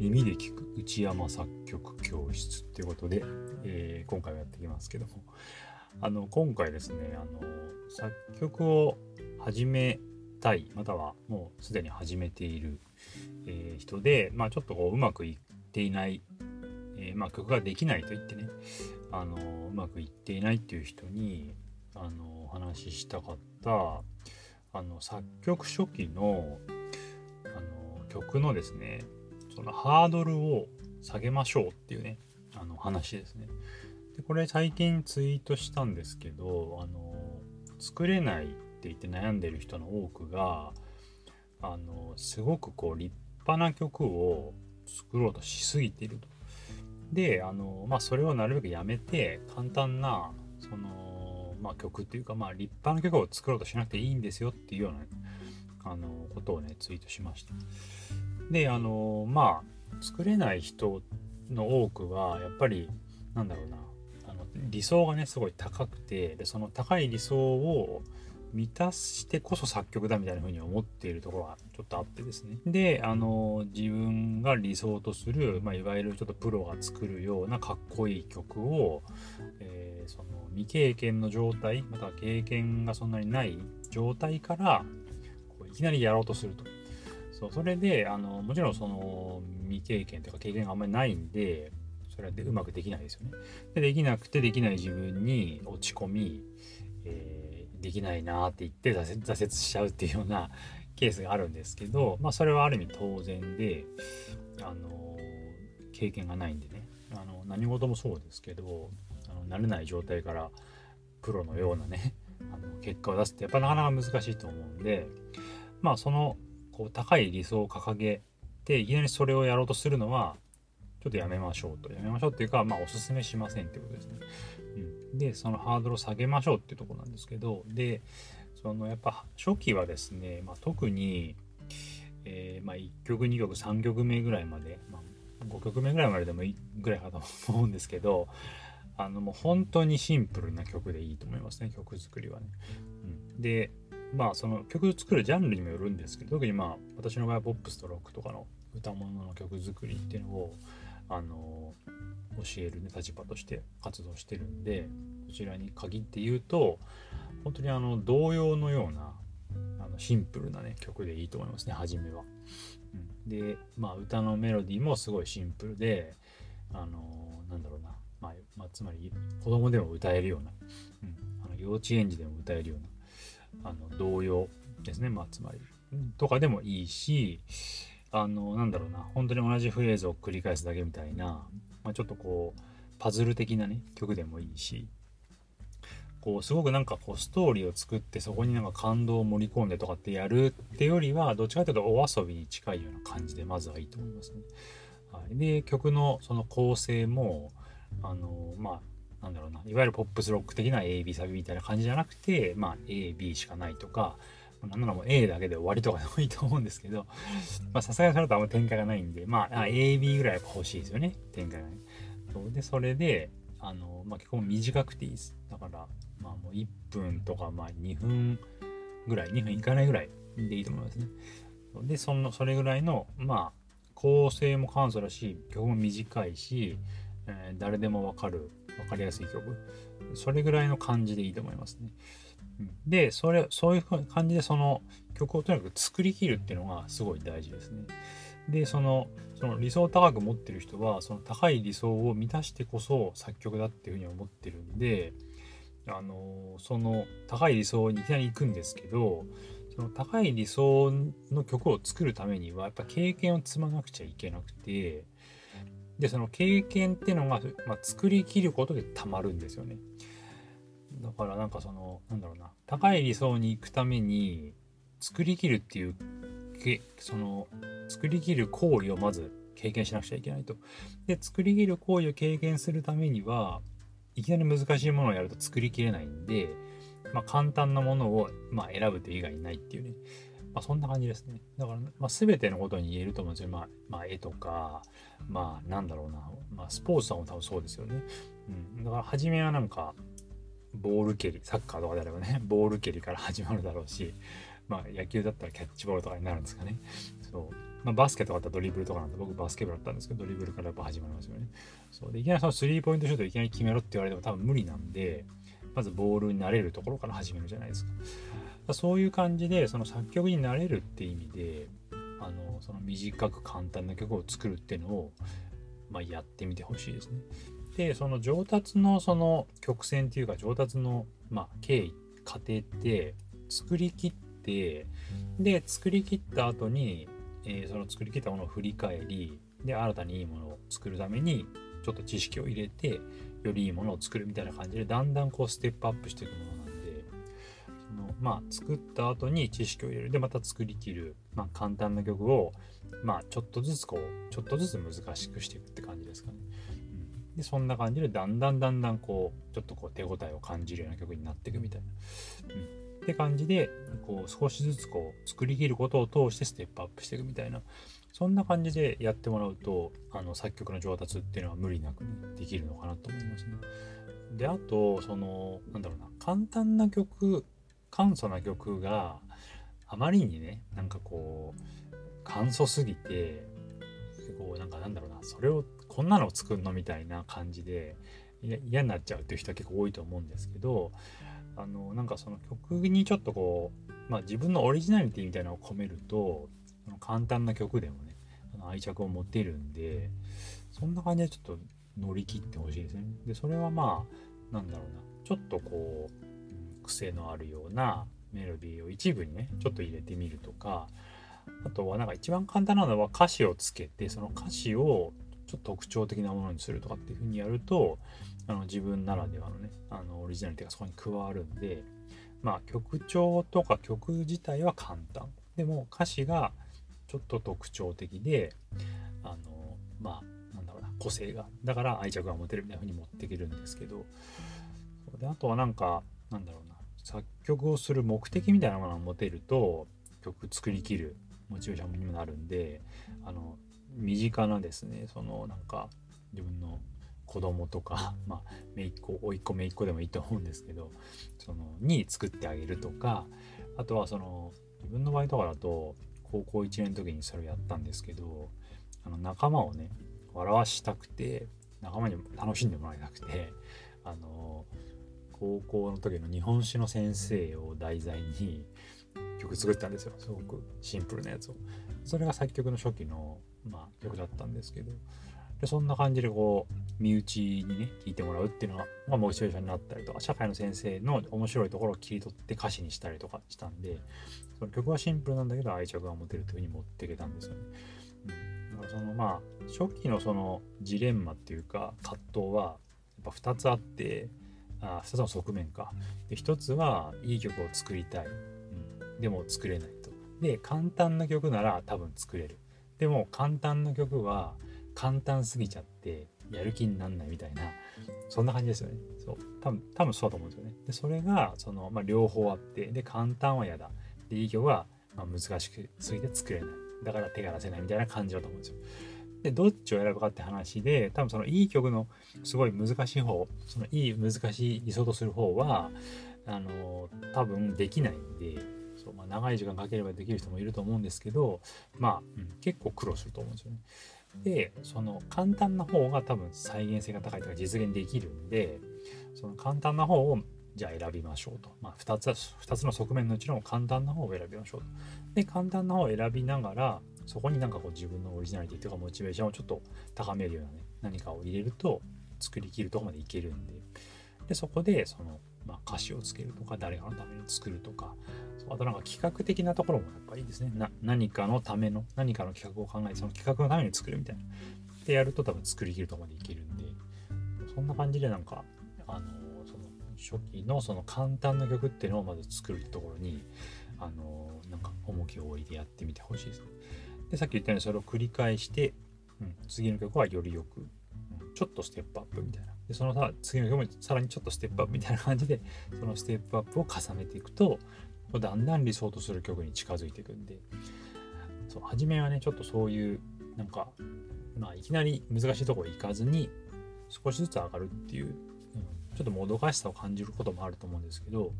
耳で聞く内山作曲教室っていうことで、えー、今回はやっていきますけども。あの今回ですねあの作曲を始めたいまたはもうすでに始めている、えー、人で、まあ、ちょっとこううまくいっていない、えー、まあ、曲ができないと言ってねあのうまくいっていないっていう人にあのお話ししたかったあの作曲初期のあの曲のですねそのハードルを下げましょうっていうねあの話ですね。でこれ最近ツイートしたんですけどあの作れないって言って悩んでる人の多くがあのすごくこう立派な曲を作ろうとしすぎていると。であのまあそれをなるべくやめて簡単なそのまあ、曲っていうか、まあ、立派な曲を作ろうとしなくていいんですよっていうようなあのことをねツイートしました。であのまあ作れない人の多くはやっぱりなんだろうなあの理想がねすごい高くてでその高い理想を満たしてこそ作曲だみたいな風に思っているところがちょっとあってですね。で、あの、自分が理想とする、まあ、いわゆるちょっとプロが作るようなかっこいい曲を、えー、その未経験の状態、または経験がそんなにない状態から、こういきなりやろうとすると。そう、それで、あの、もちろんその未経験というか経験があんまりないんで、それでうまくできないですよね。で、できなくてできない自分に落ち込み、えーできないなって言って挫折しちゃうっていうようなケースがあるんですけど、まあ、それはある意味当然で、あの経験がないんでねあの何事もそうですけどあの慣れない状態からプロのようなねあの結果を出すってやっぱなかなか難しいと思うんでまあそのこう高い理想を掲げていきなりそれをやろうとするのはちょっとやめましょうとやめましょうっていうかまあおすすめしませんってことですね。うん、でそのハードルを下げましょうっていうとこなんですけどでそのやっぱ初期はですね、まあ、特に、えー、まあ、1曲2曲3曲目ぐらいまで、まあ、5曲目ぐらいまででもいいぐらいかと思うんですけどあのもう本当にシンプルな曲でいいと思いますね曲作りはね。うん、でまあその曲作るジャンルにもよるんですけど特にまあ私の場合はポップスとロックとかの歌物の曲作りっていうのをあの教える、ね、立場として活動してるんでこちらに限って言うと本当にあの童謡のようなあのシンプルなね曲でいいと思いますね初めは。うん、でまあ歌のメロディーもすごいシンプルであのなんだろうな、まあ、まあ、つまり子供でも歌えるような、うん、あの幼稚園児でも歌えるようなあの童謡ですね。まあつまり、とかでもいいしあのなんだろうな。本当に同じフレーズを繰り返すだけみたいな、まあ、ちょっとこうパズル的なね曲でもいいしこうすごくなんかこうストーリーを作ってそこになんか感動を盛り込んでとかってやるってよりはどっちかというとお遊びに近いような感じでまずはいいと思いますね。はい、で曲のその構成もあのまあなんだろうないわゆるポップスロック的な AB サビみたいな感じじゃなくてまあ AB しかないとかなんならもう A だけで終わりとかでもいいと思うんですけど、まさすがにそれだとあんま展開がないんで、まあ、AB ぐらいは欲しいですよね、展開がね。で、それで、あの、まあ、結構短くていいです。だから、まあもう1分とか、まあ2分ぐらい、2分いかないぐらいでいいと思いますね。で、その、それぐらいの、まあ、構成も簡素だし、曲も短いし、えー、誰でもわかる、わかりやすい曲。それぐらいの感じでいいと思いますね。でそれそういう感じでその曲をとにかく作りきるっていうのがすごい大事ですね。でそのその理想を高く持ってる人はその高い理想を満たしてこそ作曲だっていうふうに思ってるんであのその高い理想にいきなり行くんですけどその高い理想の曲を作るためにはやっぱ経験を積まなくちゃいけなくてでその経験ってのが、まあ、作りきることでたまるんですよね。だからなんかそのなんだろうな高い理想に行くために作りきるっていうその作りきる行為をまず経験しなくちゃいけないと。で作りきる行為を経験するためにはいきなり難しいものをやると作りきれないんで、まあ、簡単なものを、まあ、選ぶと以外ないっていうね。まあ、そんな感じですね。だから、まあ、全てのことに言えると思うんですよ。まあ、まあ、絵とか、まあ、なんだろうな、まあ、スポーツとかも多分そうですよね。うん。だから、初めはなんか、ボール蹴りサッカーとかであればね ボール蹴りから始まるだろうしまあ野球だったらキャッチボールとかになるんですかねそうまあ、バスケとかだったらドリブルとかなんで僕バスケ部だったんですけどドリブルからやっぱ始まりますよねそうでいきなりそのスリーポイントシュートいきなり決めろって言われても多分無理なんでまずボールになれるところから始めるじゃないですかそういう感じでその作曲になれるって意味であのその短く簡単な曲を作るっていうのを、まあ、やってみてほしいですね。でその上達のその曲線っていうか上達の、まあ、経緯過程って作りきってで作りきった後に、えー、その作りきったものを振り返りで新たにいいものを作るためにちょっと知識を入れてよりいいものを作るみたいな感じでだんだんこうステップアップしていくものなんまあ作った後に知識を入れるでまた作りきる、まあ、簡単な曲をまあちょっとずつこうちょっとずつ難しくしていくって感じですかね。うん、でそんな感じでだんだんだんだんこうちょっとこう手応えを感じるような曲になっていくみたいな。うんって感じでこう少しずつこう作りきることを通してステップアップしていくみたいなそんな感じでやってもらうとあの作曲の上達っていうのは無理なく、ね、できるのかなと思いますね。であとそのなんだろうな簡単な曲簡素な曲があまりにねなんかこう簡素すぎてこうなんかなんだろうなそれをこんなの作るのみたいな感じで嫌になっちゃうっていう人は結構多いと思うんですけどあのなんかその曲にちょっとこう、まあ、自分のオリジナリティみたいなのを込めると簡単な曲でもね愛着を持てるんでそんな感じでちょっと乗り切ってほしいですね。でそれはまあなんだろうなちょっとこう、うん、癖のあるようなメロディーを一部にねちょっと入れてみるとかあとはなんか一番簡単なのは歌詞をつけてその歌詞をちょっと特徴的なものにするとかっていう風にやるとあの自分ならではのねあのオリジナリティがそこに加わるんでまあ曲調とか曲自体は簡単。でも歌詞がちょっと特徴的であのまあなんだろうな個性がだから愛着が持てるみたいな風に持っていけるんですけどであとはなんかなんだろうな作曲をする目的みたいなものを持てると曲作りきるモチベーションにもなるんであの身近なですねそのなんか自分の子供とか、まあ、姪っ子甥っ子姪っ子でもいいと思うんですけどそのに作ってあげるとかあとはその自分の場合とかだと高校1年の時にそれをやったんですけどあの仲間をね笑わしたくて仲間に楽しんでもらいたくてあの高校の時の日本史の先生を題材に曲作ったんですよ。すごくシンプルなやつを。それが作曲の初期の、まあ、曲だったんですけど。でそんな感じでこう身内にね聞いてもらうっていうのが、まあ、モチベーションになったりとか社会の先生の面白いところを切り取って歌詞にしたりとかしたんでその曲はシンプルなんだけど愛着が持てるというふうに持っていけたんですよね。うん、だからそのまあ初期のそのジレンマっていうか葛藤はやっぱ2つあってあ2つの側面か。で1つはいい曲を作りたい、うん、でも作れないと。で簡単な曲なら多分作れる。でも簡単な曲は簡単すぎちゃってやる気になんないみたいなそんな感じですよね。そう。多分多分そうだと思うんですよね。でそれがその、まあ、両方あってで簡単は嫌だ。でいい曲は、まあ、難しくすぎて作れない。だから手が出せないみたいな感じだと思うんですよ。でどっちを選ぶかって話で多分そのいい曲のすごい難しい方そのいい難しい理想とする方はあの多分できないんでそう、まあ、長い時間かければできる人もいると思うんですけどまあ、うん、結構苦労すると思うんですよね。でその簡単な方が多分再現性が高いとか実現できるんでその簡単な方をじゃあ選びましょうと。まあ、2つ、2つの側面のうちの簡単な方を選びましょうと。で、簡単な方を選びながら、そこになんかこう自分のオリジナリティとかモチベーションをちょっと高めるようなね、何かを入れると作りきるとこまでいけるんで、で、そこでその、まあ、歌詞をつけるとか、誰かのために作るとか、あとなんか企画的なところもやっぱいいですね。な何かのための、何かの企画を考えて、その企画のために作るみたいな。でやると多分作りきるとこまでいけるんで、そんな感じでなんか、あの、その初期のその簡単な曲っていうのをまず作るところに、あの、なんか重きを置いてやってみてほしいですね。で、さっき言ったようにそれを繰り返して、うん、次の曲はよりよく、うん、ちょっとステップアップみたいな。で、そのさ次の曲もさらにちょっとステップアップみたいな感じで、そのステップアップを重ねていくと、だんだん理想とする曲に近づいていくんでそう初めはねちょっとそういうなんかまあいきなり難しいとこ行かずに少しずつ上がるっていう、うん、ちょっともどかしさを感じることもあると思うんですけど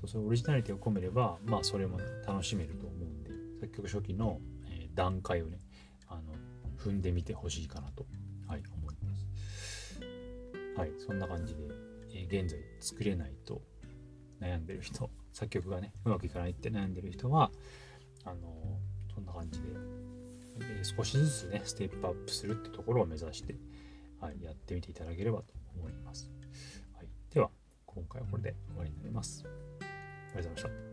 そうそうオリジナリティを込めればまあそれも楽しめると思うんで作曲初期の、段階をねあの踏んでみてほしいかなと、はい、思います。はい、そんな感じで、えー、現在作れないと悩んでる人作曲がねうまくいかないって悩んでる人はあのそんな感じで、えー、少しずつねステップアップするってところを目指して、はい、やってみていただければと思います。はい、では今回はこれで終わりになります。ありがとうございました。